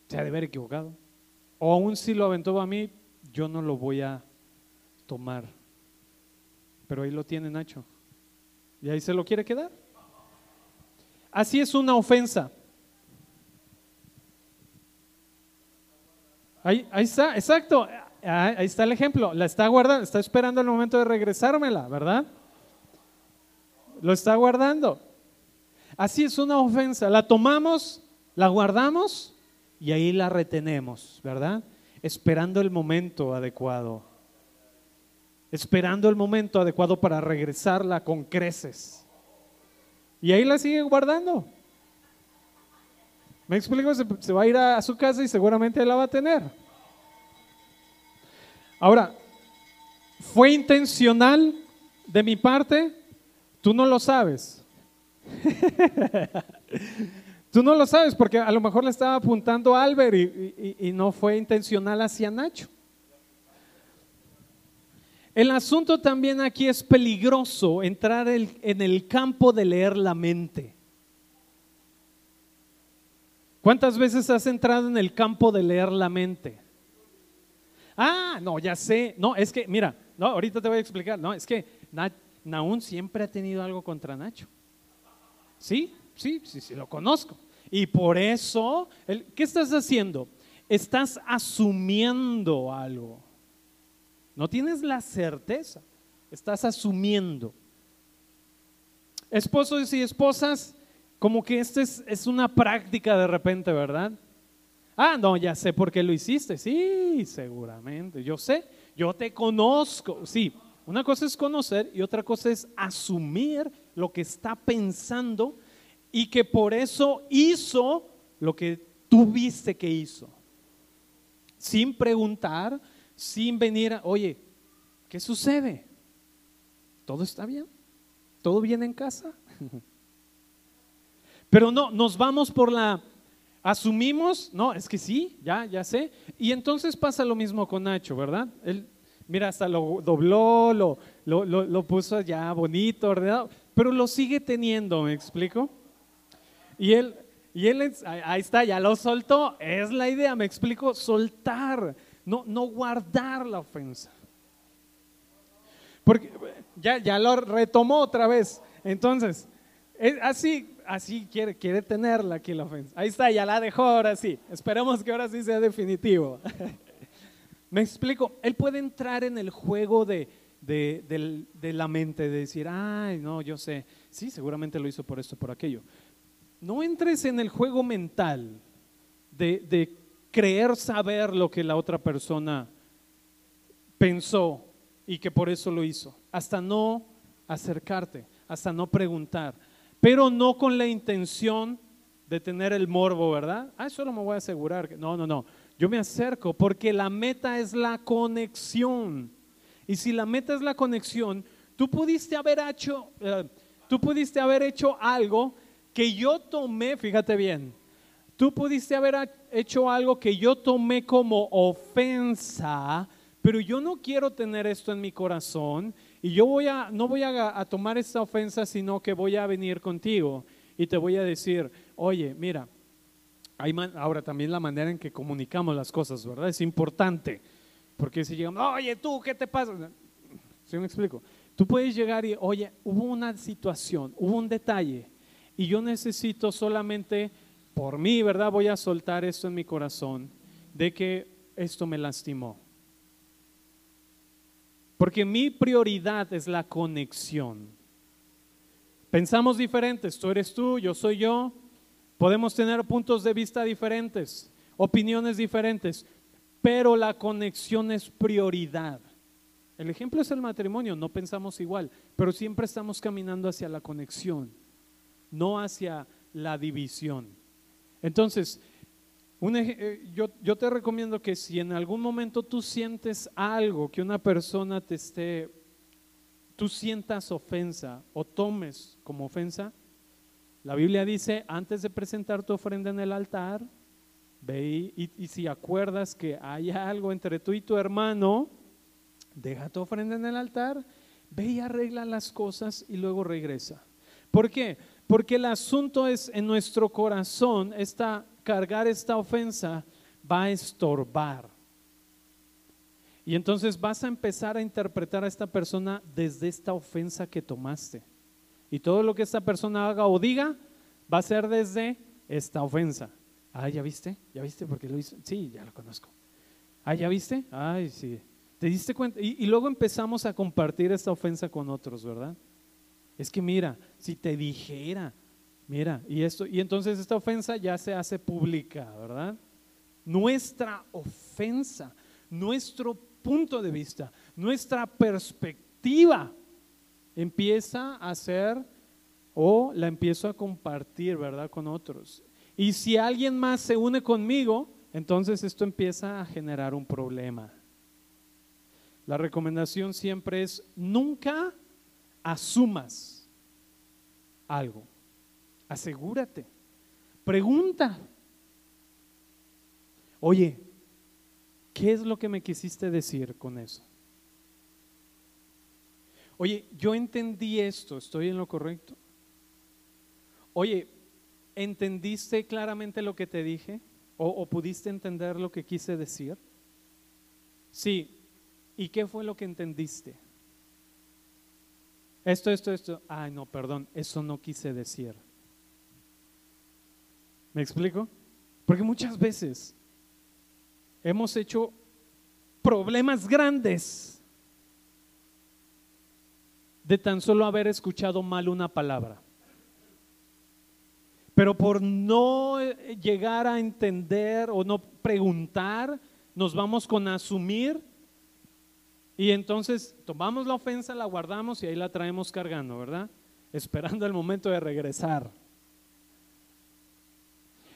se ha de haber equivocado. O aún si lo aventó a mí, yo no lo voy a tomar. Pero ahí lo tiene Nacho. Y ahí se lo quiere quedar. Así es una ofensa. Ahí, ahí está, exacto. Ahí está el ejemplo. La está guardando, está esperando el momento de regresármela, ¿verdad? Lo está guardando. Así es una ofensa. La tomamos, la guardamos y ahí la retenemos, ¿verdad? Esperando el momento adecuado. Esperando el momento adecuado para regresarla con creces. Y ahí la sigue guardando. Me explico, se, va a ir a, su casa y seguramente la va a tener. Ahora, ¿fue intencional de mi parte? Tú no lo sabes. Tú no lo sabes porque a lo mejor le estaba apuntando a Albert y, no fue intencional hacia Nacho. El asunto también aquí es peligroso entrar en el campo de leer la mente. ¿Cuántas veces has entrado en el campo de leer la mente? Ah, no, ya sé. No, es que, mira, no, ahorita te voy a explicar. No, es que Naún siempre ha tenido algo contra Nacho. Sí, sí, sí, sí, lo conozco. Y por eso, ¿qué estás haciendo? Estás asumiendo algo. No tienes la certeza, estás asumiendo. Esposos y esposas, como que esta es, es una práctica de repente, ¿verdad? Ah, no, ya sé por qué lo hiciste. Sí, seguramente. Yo sé, yo te conozco. Sí, una cosa es conocer y otra cosa es asumir lo que está pensando y que por eso hizo lo que tú viste que hizo. Sin preguntar, sin venir a, oye, ¿qué sucede? ¿Todo está bien? ¿Todo bien en casa? Pero no, nos vamos por la, asumimos, no, es que sí, ya, ya sé. Y entonces pasa lo mismo con Nacho, ¿verdad? Él Mira, hasta lo dobló, lo, lo, lo, puso ya bonito, ordenado, pero lo sigue teniendo, ¿me explico? Y él, y él, ahí está, ya lo soltó, es la idea, me explico, soltar, no, no guardar la ofensa. Porque ya, ya lo retomó otra vez. Entonces, así, así quiere, quiere tenerla aquí la ofensa. Ahí está, ya la dejó ahora sí. Esperemos que ahora sí sea definitivo. Me explico, él puede entrar en el juego de, la mente, de decir, ay, no, yo sé, sí, seguramente lo hizo por esto, por aquello. No entres en el juego mental de, creer saber lo que la otra persona pensó y que por eso lo hizo, hasta no acercarte, hasta no preguntar, pero no con la intención de tener el morbo, ¿verdad? Ah, solo me voy a asegurar. No, no, no. Yo me acerco porque la meta es la conexión. Y si la meta es la conexión, tú pudiste haber hecho, eh, tú pudiste haber hecho algo que yo tomé, fíjate bien, tú pudiste haber hecho algo que yo tomé como ofensa, pero yo no quiero tener esto en mi corazón y yo voy a, no voy a, tomar esta ofensa, sino que voy a venir contigo y te voy a decir, oye, mira, ahora también la manera en que comunicamos las cosas, ¿verdad? Es importante. Porque si llegamos, oye, tú, ¿qué te pasa? ¿Sí me explico? Tú puedes llegar y, oye, hubo una situación, hubo un detalle, y yo necesito solamente, por mí, ¿verdad? Voy a soltar esto en mi corazón, de que esto me lastimó. Porque mi prioridad es la conexión. Pensamos diferentes, tú eres tú, yo soy yo, Podemos tener puntos de vista diferentes, opiniones diferentes, pero la conexión es prioridad. El ejemplo es el matrimonio, no pensamos igual, pero siempre estamos caminando hacia la conexión, no hacia la división. Entonces, eh, yo, te recomiendo que si en algún momento tú sientes algo que una persona te esté, tú sientas ofensa o tomes como ofensa, la Biblia dice, antes de presentar tu ofrenda en el altar, ve y, y si acuerdas que hay algo entre tú y tu hermano, deja tu ofrenda en el altar, ve y arregla las cosas y luego regresa. ¿Por qué? Porque el asunto es en nuestro corazón, esta, cargar esta ofensa va a estorbar. Y entonces vas a empezar a interpretar a esta persona desde esta ofensa que tomaste. Y todo lo que esta persona haga o diga va a ser desde esta ofensa. Ah, ¿ya viste? ¿Ya viste? Porque lo hizo. Sí, ya lo conozco. Ah, ¿ya viste? Ay, sí. ¿Te diste cuenta? Y, luego empezamos a compartir esta ofensa con otros, ¿verdad? Es que mira, si te dijera, mira, y esto, y entonces esta ofensa ya se hace pública, ¿verdad? Nuestra ofensa, nuestro punto de vista, nuestra perspectiva empieza a ser o la empiezo a compartir, ¿verdad? Con otros. Y si alguien más se une conmigo, entonces esto empieza a generar un problema. La recomendación siempre es nunca asumas algo. Asegúrate. Pregunta. Oye, ¿qué es lo que me quisiste decir con eso? Oye, yo entendí esto, ¿estoy en lo correcto? Oye, ¿entendiste claramente lo que te dije? ¿O, pudiste entender lo que quise decir? Sí, ¿Y qué fue lo que entendiste? Esto, esto, esto. Ay, no, perdón, eso no quise decir. ¿Me explico? Porque muchas veces hemos hecho problemas grandes de tan solo haber escuchado mal una palabra. Pero por no llegar a entender o no preguntar, nos vamos con asumir y entonces tomamos la ofensa, la guardamos y ahí la traemos cargando, ¿verdad? Esperando el momento de regresar.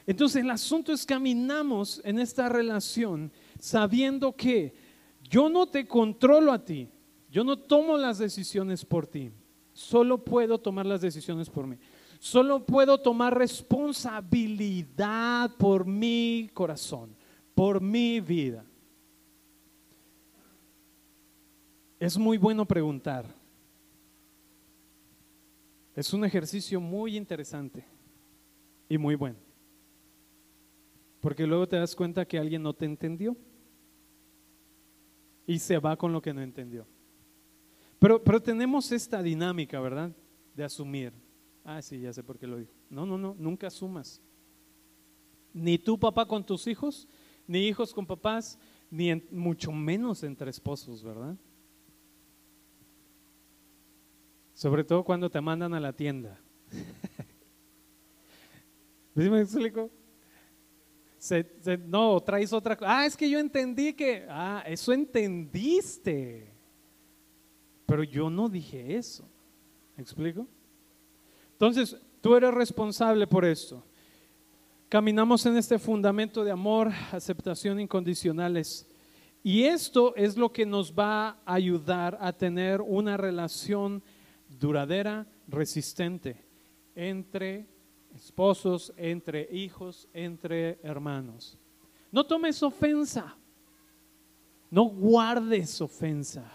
Entonces el asunto es caminamos en esta relación sabiendo que yo no te controlo a ti, yo no tomo las decisiones por ti, solo puedo tomar las decisiones por mí. Solo puedo tomar responsabilidad por mi corazón, por mi vida. Es muy bueno preguntar. Es un ejercicio muy interesante y muy bueno. Porque luego te das cuenta que alguien no te entendió y se va con lo que no entendió. Pero, pero tenemos esta dinámica, ¿verdad? De asumir. Ah, sí, ya sé por qué lo dijo. No, no, no, nunca asumas. Ni tu papá con tus hijos, ni hijos con papás, ni mucho menos entre esposos, ¿verdad? Sobre todo cuando te mandan a la tienda. me explico? no, traes otra cosa. Ah, es que yo entendí que. Ah, eso entendiste. Pero yo no dije eso. ¿Me explico? Entonces, tú eres responsable por esto. Caminamos en este fundamento de amor, aceptación incondicionales. Y esto es lo que nos va a ayudar a tener una relación duradera, resistente, entre esposos, entre hijos, entre hermanos. No tomes ofensa, no guardes ofensa.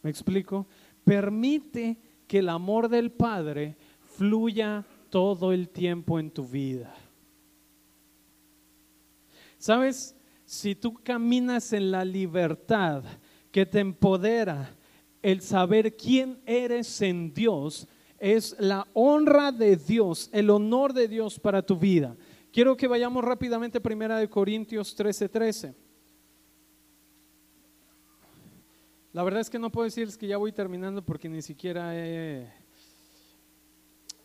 ¿Me explico? Permite que el amor del Padre fluya todo el tiempo en tu vida. ¿Sabes? Si tú caminas en la libertad que te empodera, el saber quién eres en Dios es la honra de Dios, el honor de Dios para tu vida. Quiero que vayamos rápidamente a Primera de Corintios 13:13. La verdad es que no puedo decirles que ya voy terminando porque ni siquiera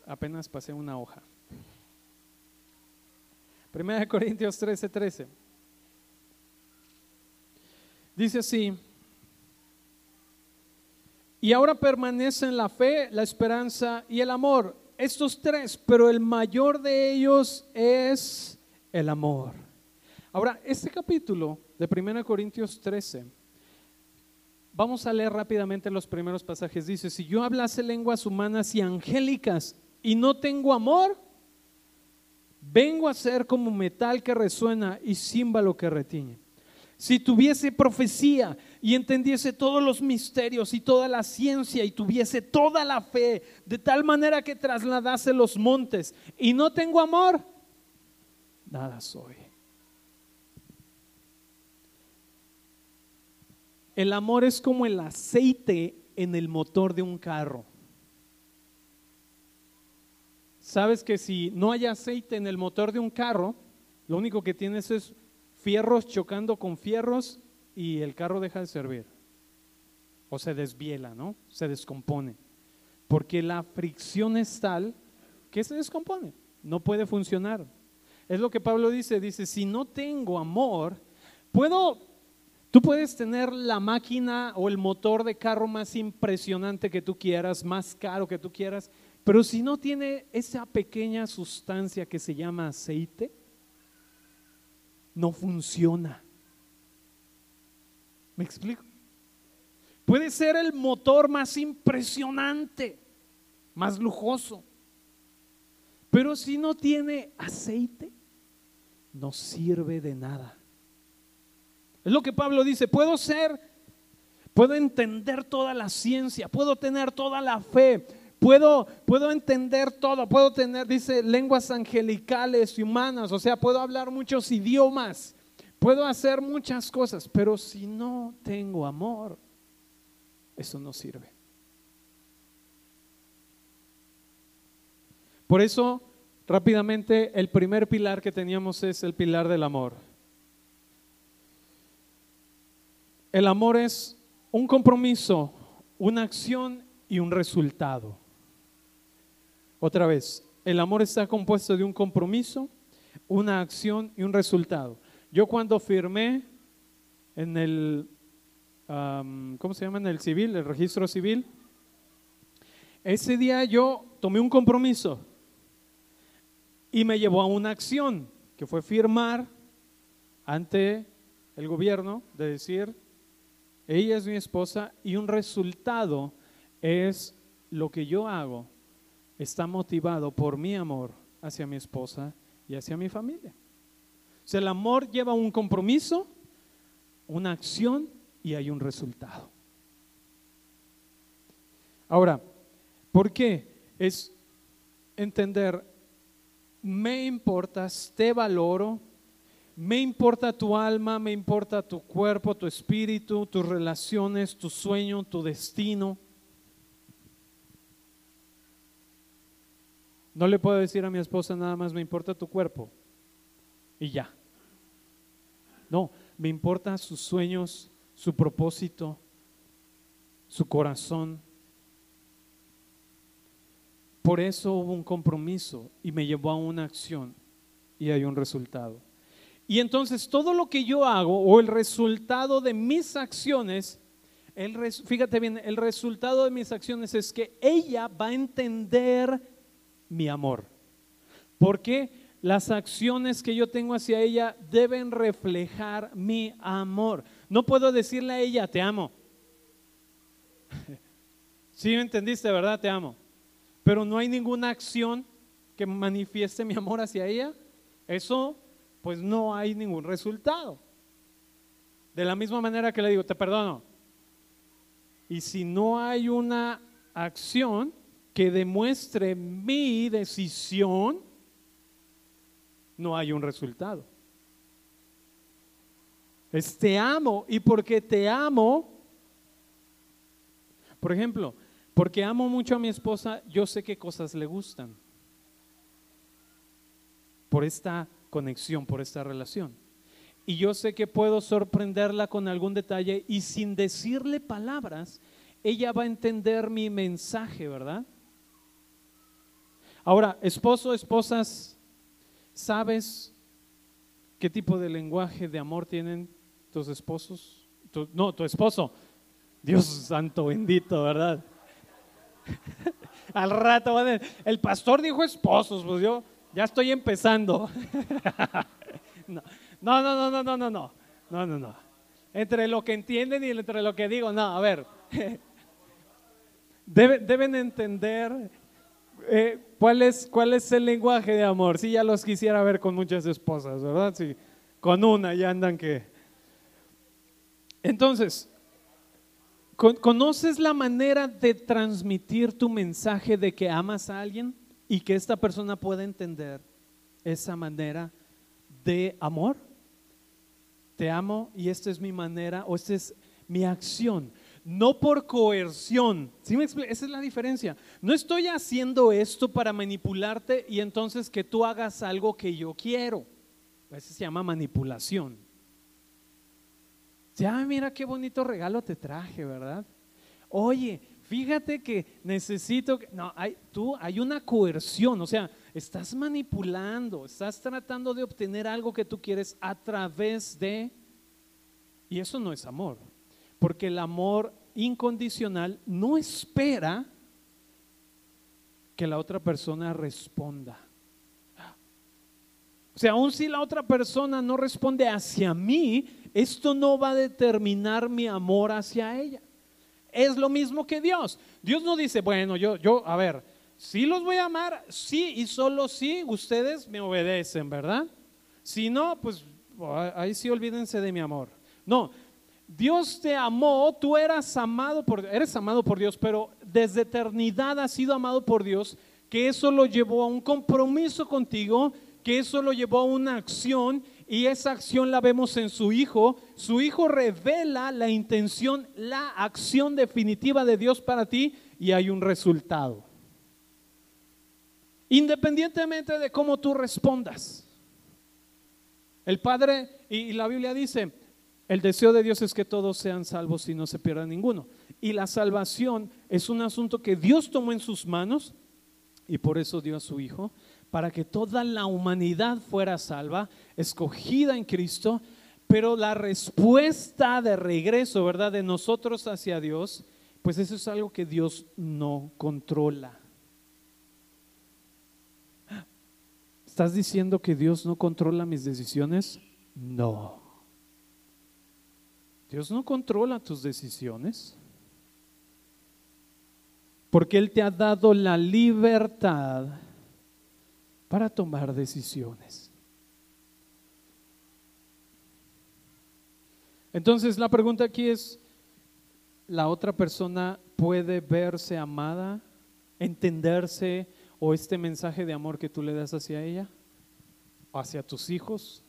apenas pasé una hoja. Primera de Corintios 13, 13. Dice así, y ahora permanecen la fe, la esperanza y el amor. Estos tres, pero el mayor de ellos es el amor. Ahora, este capítulo de 1 Corintios 13, vamos a leer rápidamente los primeros pasajes. Dice, si yo hablase lenguas humanas y angélicas y no tengo amor, vengo a ser como metal que resuena y címbalo que retiñe. Si tuviese profecía y entendiese todos los misterios y toda la ciencia y tuviese toda la fe, de tal manera que trasladase los montes y no tengo amor, nada soy. El amor es como el aceite en el motor de un carro. Sabes que si no hay aceite en el motor de un carro, lo único que tienes es fierros chocando con fierros y el carro deja de servir. O se desviela, ¿no? Se descompone. Porque la fricción es tal que se descompone. No puede funcionar. Es lo que Pablo dice. Dice, si no tengo amor, puedo, tú puedes tener la máquina o el motor de carro más impresionante que tú quieras, más caro que tú quieras, pero si no tiene esa pequeña sustancia que se llama aceite, no funciona. ¿Me explico? Puede ser el motor más impresionante, más lujoso, pero si no tiene aceite, no sirve de nada. Es lo que Pablo dice, puedo ser, puedo entender toda la ciencia, puedo tener toda la fe, Puedo, puedo entender todo, puedo tener, dice, lenguas angelicales y humanas, o sea, puedo hablar muchos idiomas, puedo hacer muchas cosas, pero si no tengo amor, eso no sirve. Por eso, rápidamente, el primer pilar que teníamos es el pilar del amor. El amor es un compromiso, una acción y un resultado. Otra vez, el amor está compuesto de un compromiso, una acción y un resultado. Yo cuando firmé en el, ¿cómo se llama? En el civil, el registro civil, ese día yo tomé un compromiso y me llevó a una acción, que fue firmar ante el gobierno de decir, ella es mi esposa y un resultado es lo que yo hago está motivado por mi amor hacia mi esposa y hacia mi familia. Sea, el amor lleva un compromiso, una acción y hay un resultado. Ahora, ¿por qué? Es entender, me importas, te valoro, me importa tu alma, me importa tu cuerpo, tu espíritu, tus relaciones, tu sueño, tu destino. No le puedo decir a mi esposa nada más, me importa tu cuerpo y ya. No, me importa sus sueños, su propósito, su corazón. Por eso hubo un compromiso y me llevó a una acción y hay un resultado. Y entonces todo lo que yo hago o el resultado de mis acciones, el, fíjate bien, el resultado de mis acciones es que ella va a entender mi amor. Porque las acciones que yo tengo hacia ella deben reflejar mi amor. No puedo decirle a ella, te amo. Si me entendiste, ¿verdad? Te amo. Pero no hay ninguna acción que manifieste mi amor hacia ella. Eso, pues no hay ningún resultado. De la misma manera que le digo, te perdono. Y si no hay una acción, que demuestre mi decisión, no hay un resultado. Es te amo y porque te amo, por ejemplo, porque amo mucho a mi esposa, yo sé qué cosas le gustan. Por esta conexión, por esta relación. Y yo sé que puedo sorprenderla con algún detalle y sin decirle palabras, ella va a entender mi mensaje, ¿verdad? Ahora, esposo, esposas, ¿sabes ¿Qué tipo de lenguaje de amor tienen tus esposos? no, tu esposo. Dios santo bendito, ¿verdad? Al rato, el pastor dijo esposos, pues yo ya estoy empezando. no, no, no, no, no, no, no, no, no, no. Entre lo que entienden y entre lo que digo, no, a ver. deben entender eh, ¿cuál, es, ¿cuál es el lenguaje de amor? Si ya los quisiera ver con muchas esposas, ¿verdad? Si con una ya andan que... Entonces, ¿conoces la manera de transmitir tu mensaje de que amas a alguien y que esta persona pueda entender esa manera de amor? Te amo y esta es mi manera o esta es mi acción no por coerción. ¿Sí me Esa es la diferencia. No estoy haciendo esto para manipularte y entonces que tú hagas algo que yo quiero. Eso se llama manipulación. Ya, mira qué bonito regalo te traje, ¿verdad? Oye, fíjate que necesito que... No, hay, tú, hay una coerción, o sea, estás manipulando, estás tratando de obtener algo que tú quieres a través de... Y eso no es amor. Porque el amor incondicional no espera que la otra persona responda. O sea, aun si la otra persona no responde hacia mí, esto no va a determinar mi amor hacia ella. Es lo mismo que Dios. Dios no dice, bueno, yo, yo, a ver, si los voy a amar, sí y solo si ustedes me obedecen, ¿verdad? Si no, pues ahí sí olvídense de mi amor. No, Dios te amó, tú eras amado por, eres amado por Dios, pero desde eternidad has sido amado por Dios, que eso lo llevó a un compromiso contigo, que eso lo llevó a una acción y esa acción la vemos en su Hijo. Su Hijo revela la intención, la acción definitiva de Dios para ti y hay un resultado. Independientemente de cómo tú respondas. El Padre, y la Biblia dice, el deseo de Dios es que todos sean salvos y no se pierda ninguno. Y la salvación es un asunto que Dios tomó en sus manos y por eso dio a su Hijo, para que toda la humanidad fuera salva, escogida en Cristo, pero la respuesta de regreso, ¿verdad?, de nosotros hacia Dios, pues eso es algo que Dios no controla. ¿Estás diciendo que Dios no controla mis decisiones? No. Dios no controla tus decisiones. Porque Él te ha dado la libertad para tomar decisiones. Entonces la pregunta aquí es, ¿la otra persona puede verse amada, entenderse o este mensaje de amor que tú le das hacia ella, hacia tus hijos?